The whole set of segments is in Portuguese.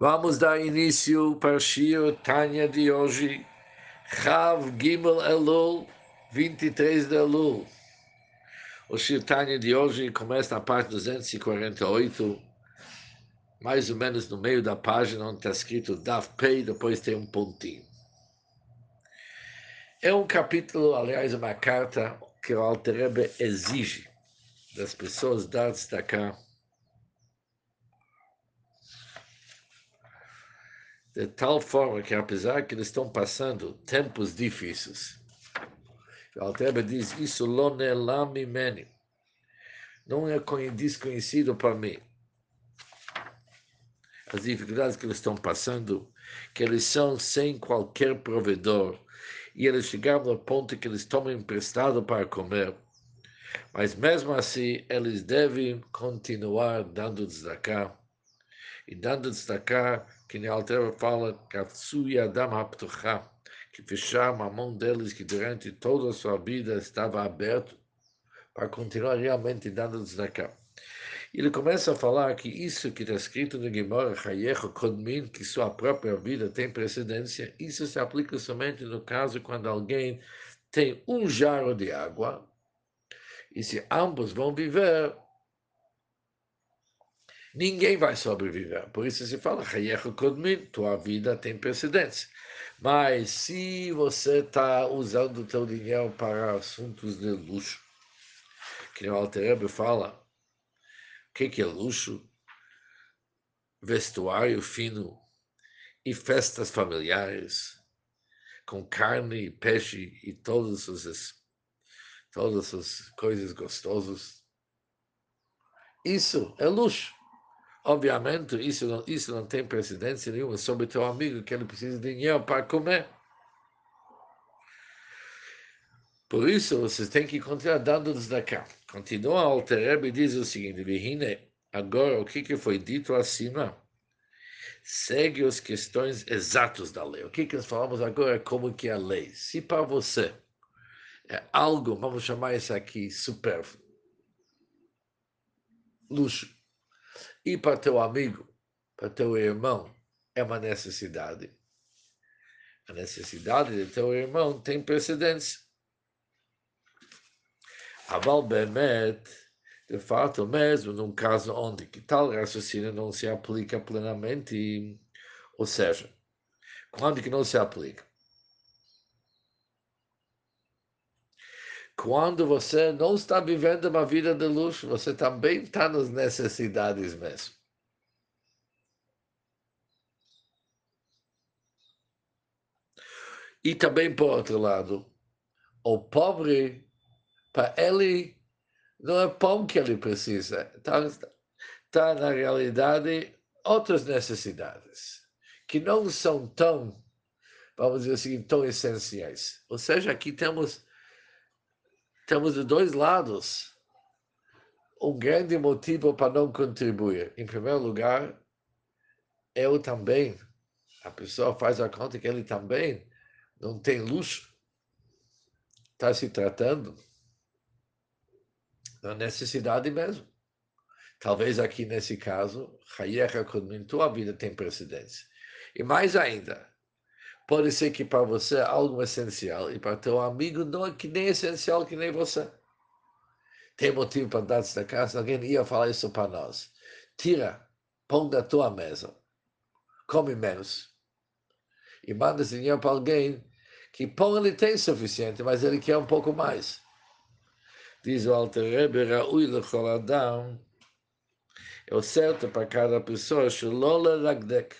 Vamos dar início para o Shir Tanya de hoje, Rav Gimel Elul, 23 de Elul. O Shir Tanya de hoje começa na parte 248, mais ou menos no meio da página onde está escrito Daf Pei, depois tem um pontinho. É um capítulo, aliás, uma carta que o Alterebe exige das pessoas dar destacar de tal forma que, apesar que eles estão passando tempos difíceis, o Alteba diz, isso meni, não é desconhecido para mim. As dificuldades que eles estão passando, que eles são sem qualquer provedor, e eles chegaram ao ponto que eles tomam emprestado para comer. Mas mesmo assim, eles devem continuar dando destacar e dando destacar que nem Altera fala, que fecharam a mão deles que durante toda a sua vida estava aberto para continuar realmente dando destacar. Ele começa a falar que isso que está escrito no Gemara, Hayecho Kodmin, que sua própria vida tem precedência, isso se aplica somente no caso quando alguém tem um jarro de água, e se ambos vão viver, ninguém vai sobreviver. Por isso se fala, tua vida tem precedência. Mas se você está usando o teu dinheiro para assuntos de luxo, que o Alterebe fala, o que, que é luxo? Vestuário fino e festas familiares, com carne e peixe e todas as, todas as coisas gostosas. Isso é luxo. Obviamente, isso não, isso não tem precedência nenhuma sobre teu amigo que ele precisa de dinheiro para comer. Por isso, vocês têm que continuar dando cá. Continua a Altereb e diz o seguinte, Vihine, agora o que, que foi dito acima segue as questões exatas da lei. O que, que nós falamos agora é como que é a lei. Se para você é algo, vamos chamar isso aqui, supérfluo, luxo, e para teu amigo, para teu irmão, é uma necessidade. A necessidade de teu irmão tem precedência. Aval Bemet, de fato, mesmo num caso onde que tal raciocínio não se aplica plenamente, ou seja, quando que não se aplica? Quando você não está vivendo uma vida de luxo, você também está nas necessidades mesmo. E também, por outro lado, o pobre, para ele, não é pão que ele precisa, está, tá, na realidade, outras necessidades, que não são tão, vamos dizer assim, tão essenciais. Ou seja, aqui temos temos de dois lados um grande motivo para não contribuir. Em primeiro lugar, eu também, a pessoa faz a conta que ele também não tem luxo, está se tratando da necessidade mesmo. Talvez aqui nesse caso, tua vida tem precedência. E mais ainda, Pode ser que para você é algo essencial e para teu amigo não é que nem essencial que nem você. Tem motivo para dar esta casa? Alguém ia falar isso para nós. Tira pão da tua mesa. Come menos. E manda esse dinheiro para alguém que pão ele tem suficiente, mas ele quer um pouco mais. Diz o Alter Rebbe, Ra'ui lechol adam, é o certo para cada pessoa, Shlola lagdek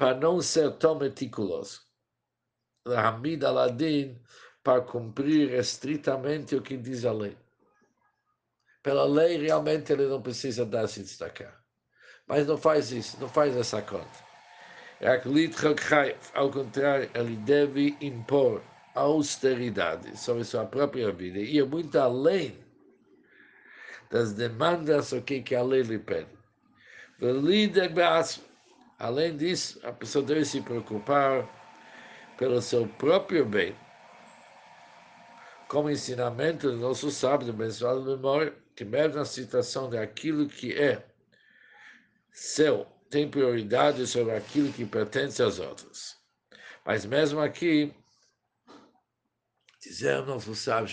para não ser tão meticuloso. Hamid Aladdin para cumprir estritamente o que diz a lei. Pela lei, realmente ele não precisa dar se destacar. Mas não faz isso, não faz essa conta. Ao contrário, ele deve impor austeridade sobre sua própria vida e ir muito além das demandas o que a lei lhe pede. líder Além disso, a pessoa deve se preocupar pelo seu próprio bem. Como ensinamento do nosso sábio, abençoado memória, que mesmo na situação daquilo que é seu tem prioridade sobre aquilo que pertence aos outros. Mas mesmo aqui, dizemos nosso sábio,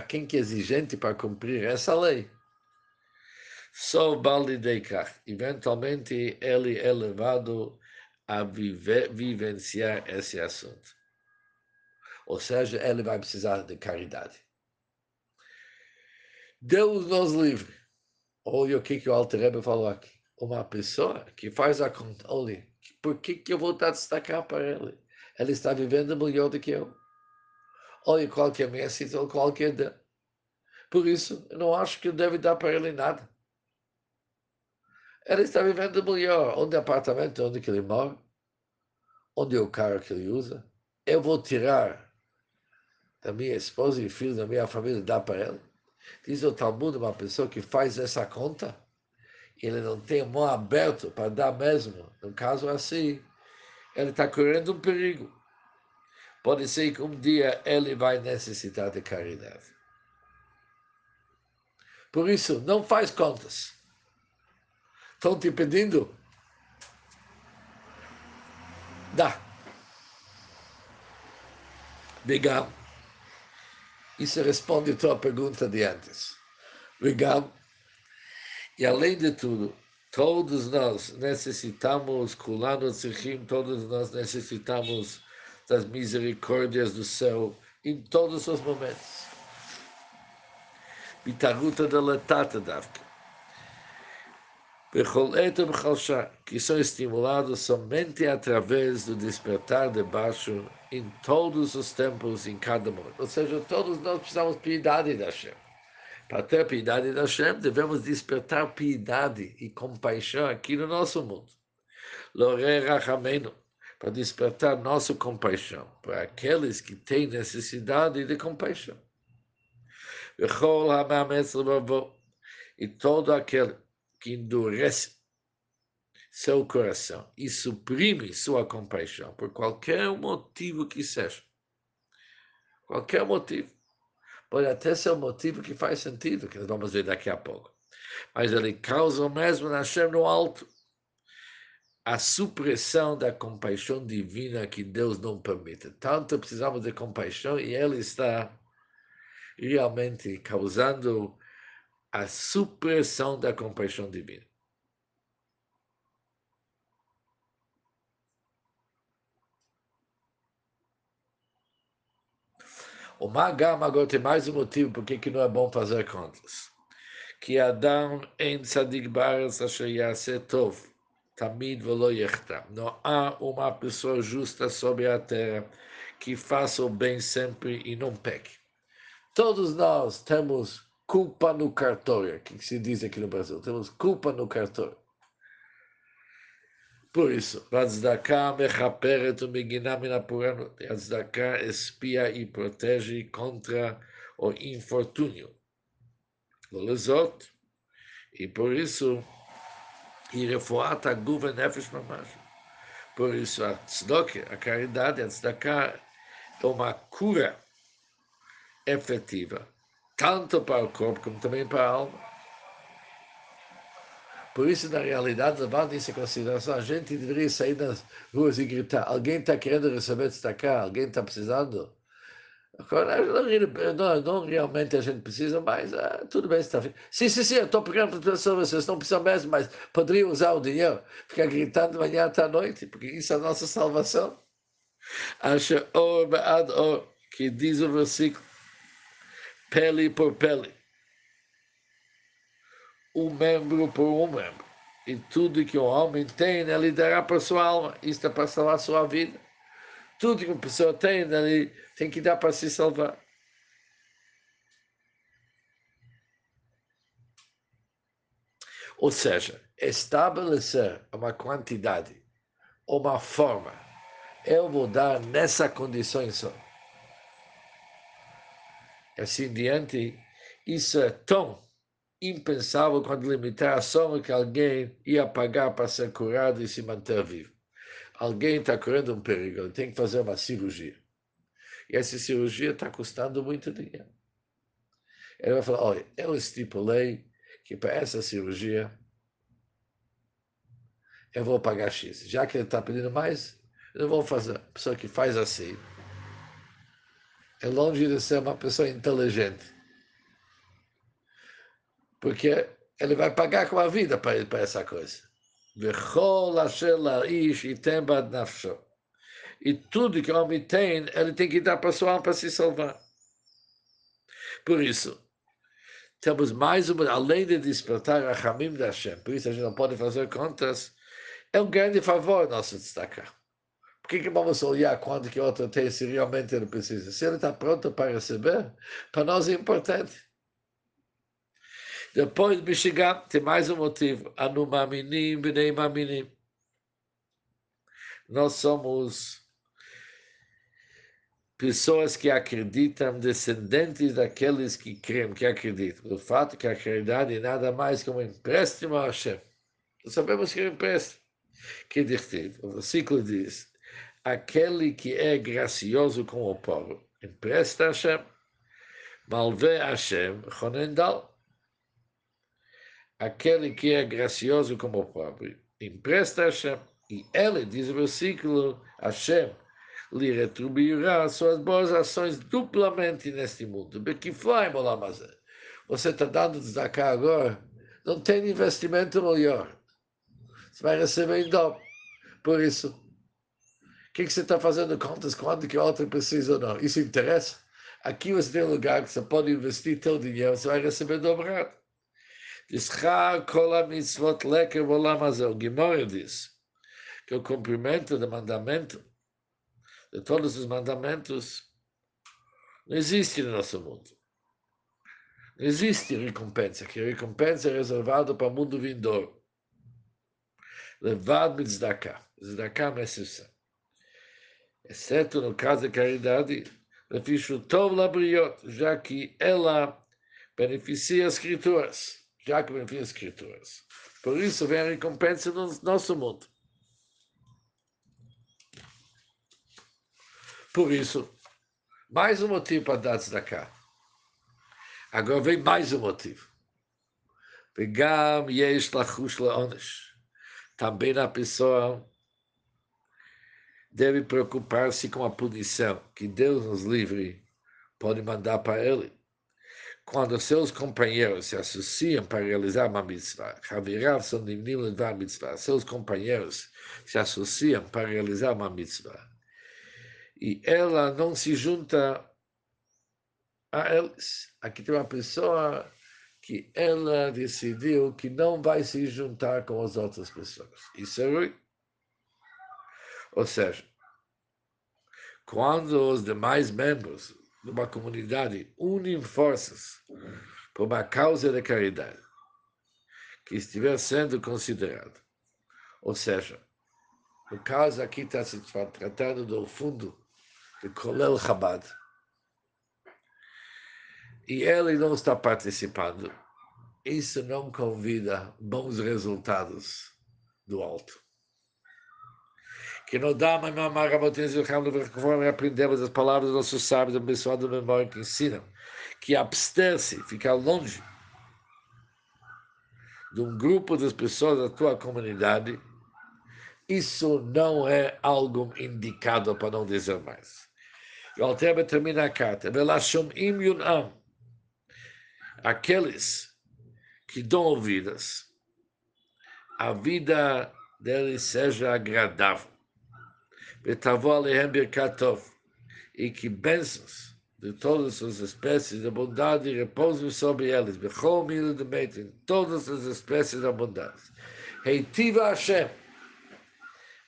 quem que é exigente para cumprir essa lei? Só vale Deikach. Eventualmente ele é levado a viver, vivenciar esse assunto. Ou seja, ele vai precisar de caridade. Deus nos livre. Olha o que, que o Alter falou aqui. Uma pessoa que faz a conta, olha, por que, que eu vou dar destacar para ele? Ele está vivendo melhor do que eu. Olha qual que é a minha situação, qual que é dele. Por isso, eu não acho que eu devo dar para ele nada. Ele está vivendo melhor. Onde é o apartamento onde que ele mora? Onde é o carro que ele usa? Eu vou tirar da minha esposa e filhos da minha família dar para ele? Diz o Talmud, uma pessoa que faz essa conta, ele não tem mão aberta para dar mesmo. No caso assim, ele está correndo um perigo. Pode ser que um dia ele vai necessitar de caridade. Por isso, não faz contas. Estão te pedindo? Dá. Legal. Isso responde a tua pergunta de antes. Legal. E além de tudo, todos nós necessitamos, Kulano Tzirchim, todos nós necessitamos das misericórdias do céu em todos os momentos. Bitaruta da letata davka que são estimulados somente através do despertar de baixo em todos os tempos, em cada momento. Ou seja, todos nós precisamos piedade da Hashem. Para ter piedade da Hashem, devemos despertar piedade e compaixão aqui no nosso mundo. Para despertar nossa compaixão para aqueles que têm necessidade de compaixão. E todo aquele que endurece seu coração e suprime sua compaixão por qualquer motivo que seja. Qualquer motivo. Pode até ser um motivo que faz sentido, que nós vamos ver daqui a pouco. Mas ele causa mesmo na Hashem no alto. A supressão da compaixão divina que Deus não permite. Tanto precisamos de compaixão e ele está realmente causando a supressão da compaixão divina. O Magam agora tem mais um motivo por que não é bom fazer contas. Que Adam em tzadik bares asher yaseh tov, tamid velo yechta. Não há uma pessoa justa sobre a terra que faça o bem sempre e não peque. Todos nós temos culpa no cartório, que se diz aqui no Brasil. Temos culpa no cartório. Por isso, Vatzdaká mechaperet umiginah minapurano. Vatzdaká espia e protege contra o infortúnio. Lezot. E por isso, e a guva nefesh mamash. Por isso, a tzedok, a caridade, a tzedakah, é uma cura efetiva tanto para o corpo como também para a alma. Por isso, na realidade, levando isso em consideração, a gente deveria sair nas ruas e gritar: alguém está querendo receber destacar, alguém está precisando. Não, não, não, realmente a gente precisa, mas ah, tudo bem, está Sim, sim, sim, eu estou pegando para pessoas, vocês não precisam mesmo, mas poderiam usar o dinheiro, ficar gritando de manhã até a noite, porque isso é a nossa salvação. Acha bead or, que diz o versículo pele por pele, um membro por um membro. E tudo que um homem tem, ele dará para sua alma. Isto é para salvar sua vida. Tudo que uma pessoa tem, ele tem que dar para se salvar. Ou seja, estabelecer uma quantidade, uma forma, eu vou dar nessa condição só assim diante, isso é tão impensável quando limitar a soma que alguém ia pagar para ser curado e se manter vivo. Alguém está correndo um perigo, ele tem que fazer uma cirurgia. E essa cirurgia está custando muito dinheiro. Ele vai falar, olha, eu estipulei que para essa cirurgia eu vou pagar X. Já que ele está pedindo mais, eu vou fazer. A pessoa que faz assim é longe de ser uma pessoa inteligente. Porque ele vai pagar com a vida para essa coisa. E tudo que o homem tem, ele tem que dar para sua alma para se salvar. Por isso, temos mais uma, além de despertar a Hamim da Hashem, por isso a gente não pode fazer contas, é um grande favor nosso destacar. Que, que vamos olhar quanto que outro tem se realmente ele precisa? Se ele está pronto para receber, para nós é importante. Depois de chegar, tem mais um motivo. Anumaminim, bnei maminim. Nós somos pessoas que acreditam, descendentes daqueles que creem, que acreditam. O fato que a caridade é nada mais que um empréstimo a Hashem. Sabemos que é um empréstimo. Que diz, o versículo diz, aquele que é gracioso com o povo, empresta Hashem, malvê Hashem, Honendal aquele que é gracioso como o pobre, empresta Hashem. E ele, diz o versículo, Hashem lhe retribuirá suas boas ações duplamente neste mundo. Você está dando destacar agora, não tem investimento melhor. Você vai receber em dobro. Por isso, o que, que, você está fazendo contas quando que o outro precisa ou não? Isso interessa? Aqui você tem um lugar que você pode investir teu dinheiro, você vai receber dobrado. Ischar kol mitzvot leker volam O Gimora diz que o cumprimento do mandamento, de todos os mandamentos, não existe no nosso mundo. Não existe recompensa, que a recompensa é reservada para o mundo vindouro. Levado mit tzedakah. Tzedakah é exceção. Exceto no caso da caridade, já que ela beneficia as escrituras já que beneficia as escrituras. Por isso vem a recompensa no nosso mundo. Por isso, mais um motivo para dar cá. Agora vem mais um motivo. Vegam yesh lachush laonesh. Também a pessoa deve preocupar-se com a punição que Deus nos livre pode mandar para ele quando seus companheiros se associam para realizar uma mitzvah, seus companheiros se associam para realizar uma mitzvah, e ela não se junta a eles. Aqui tem uma pessoa que ela decidiu que não vai se juntar com as outras pessoas. Isso é ruim. Ou seja, quando os demais membros numa comunidade unem forças por uma causa de caridade que estiver sendo considerado. Ou seja, o caso aqui está se tratando do fundo de Kolel Chabad. E ele não está participando. Isso não convida bons resultados do alto que não dá mais mamar conforme aprendemos as palavras dos nossos sábios abençoados da memória que ensinam, que abster-se, ficar longe de um grupo das pessoas da tua comunidade, isso não é algo indicado para não dizer mais. O Alteba termina a carta. Aqueles que dão ouvidas, a vida deles seja agradável e que bênçãos de todas as espécies de bondade repousem sobre eles, em todas as espécies de bondade. Heitiva Hashem,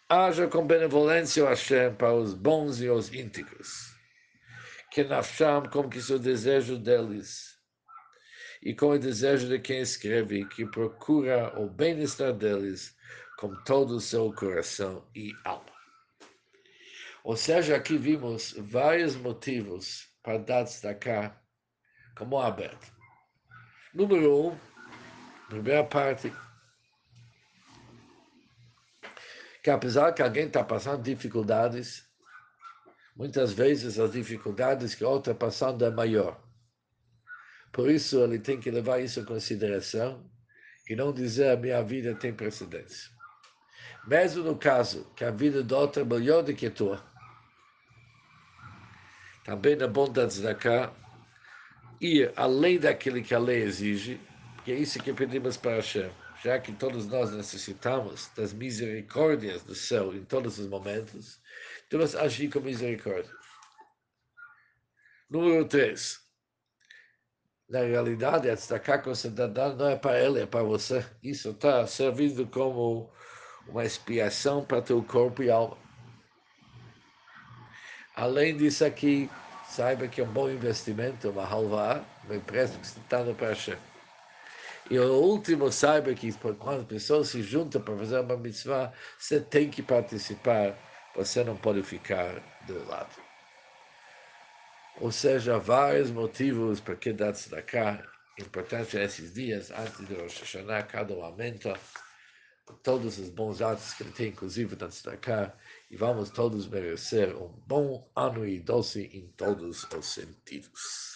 haja com benevolência Hashem para os bons e os íntegros, que nafsham como que seu desejo deles, e com o desejo de quem escreve, que procura o bem-estar deles com todo o seu coração e alma. Ou seja, aqui vimos vários motivos para destacar como aberto. Número um, primeira parte, que apesar que alguém está passando dificuldades, muitas vezes as dificuldades que outro está passando é maior. Por isso ele tem que levar isso em consideração e não dizer a minha vida tem precedência. Mesmo no caso que a vida do outro é melhor do que a tua. Também é bom da tzedakah ir além daquilo que a lei exige, porque é isso que pedimos para Hashem. Já que todos nós necessitamos das misericórdias do céu em todos os momentos, devemos agir com misericórdia. Número 3. Na realidade, a você está dando não é para ele, é para você. Isso está servindo como uma expiação para teu corpo e alma. Além disso aqui, saiba que é um bom investimento, uma halva, uma empresa que está dando para Hashem. E o último, saiba que quando a pessoa se junta para fazer uma mitzvah, você tem que participar, você não pode ficar do lado. Ou seja, vários motivos para que dar tzedakah, importante nesses dias, antes de Rosh Hashanah, cada um aumenta todos os bons atos que ele tem, inclusive na tzedakah, e vamos todos merecer um bom ano e doce em todos os sentidos.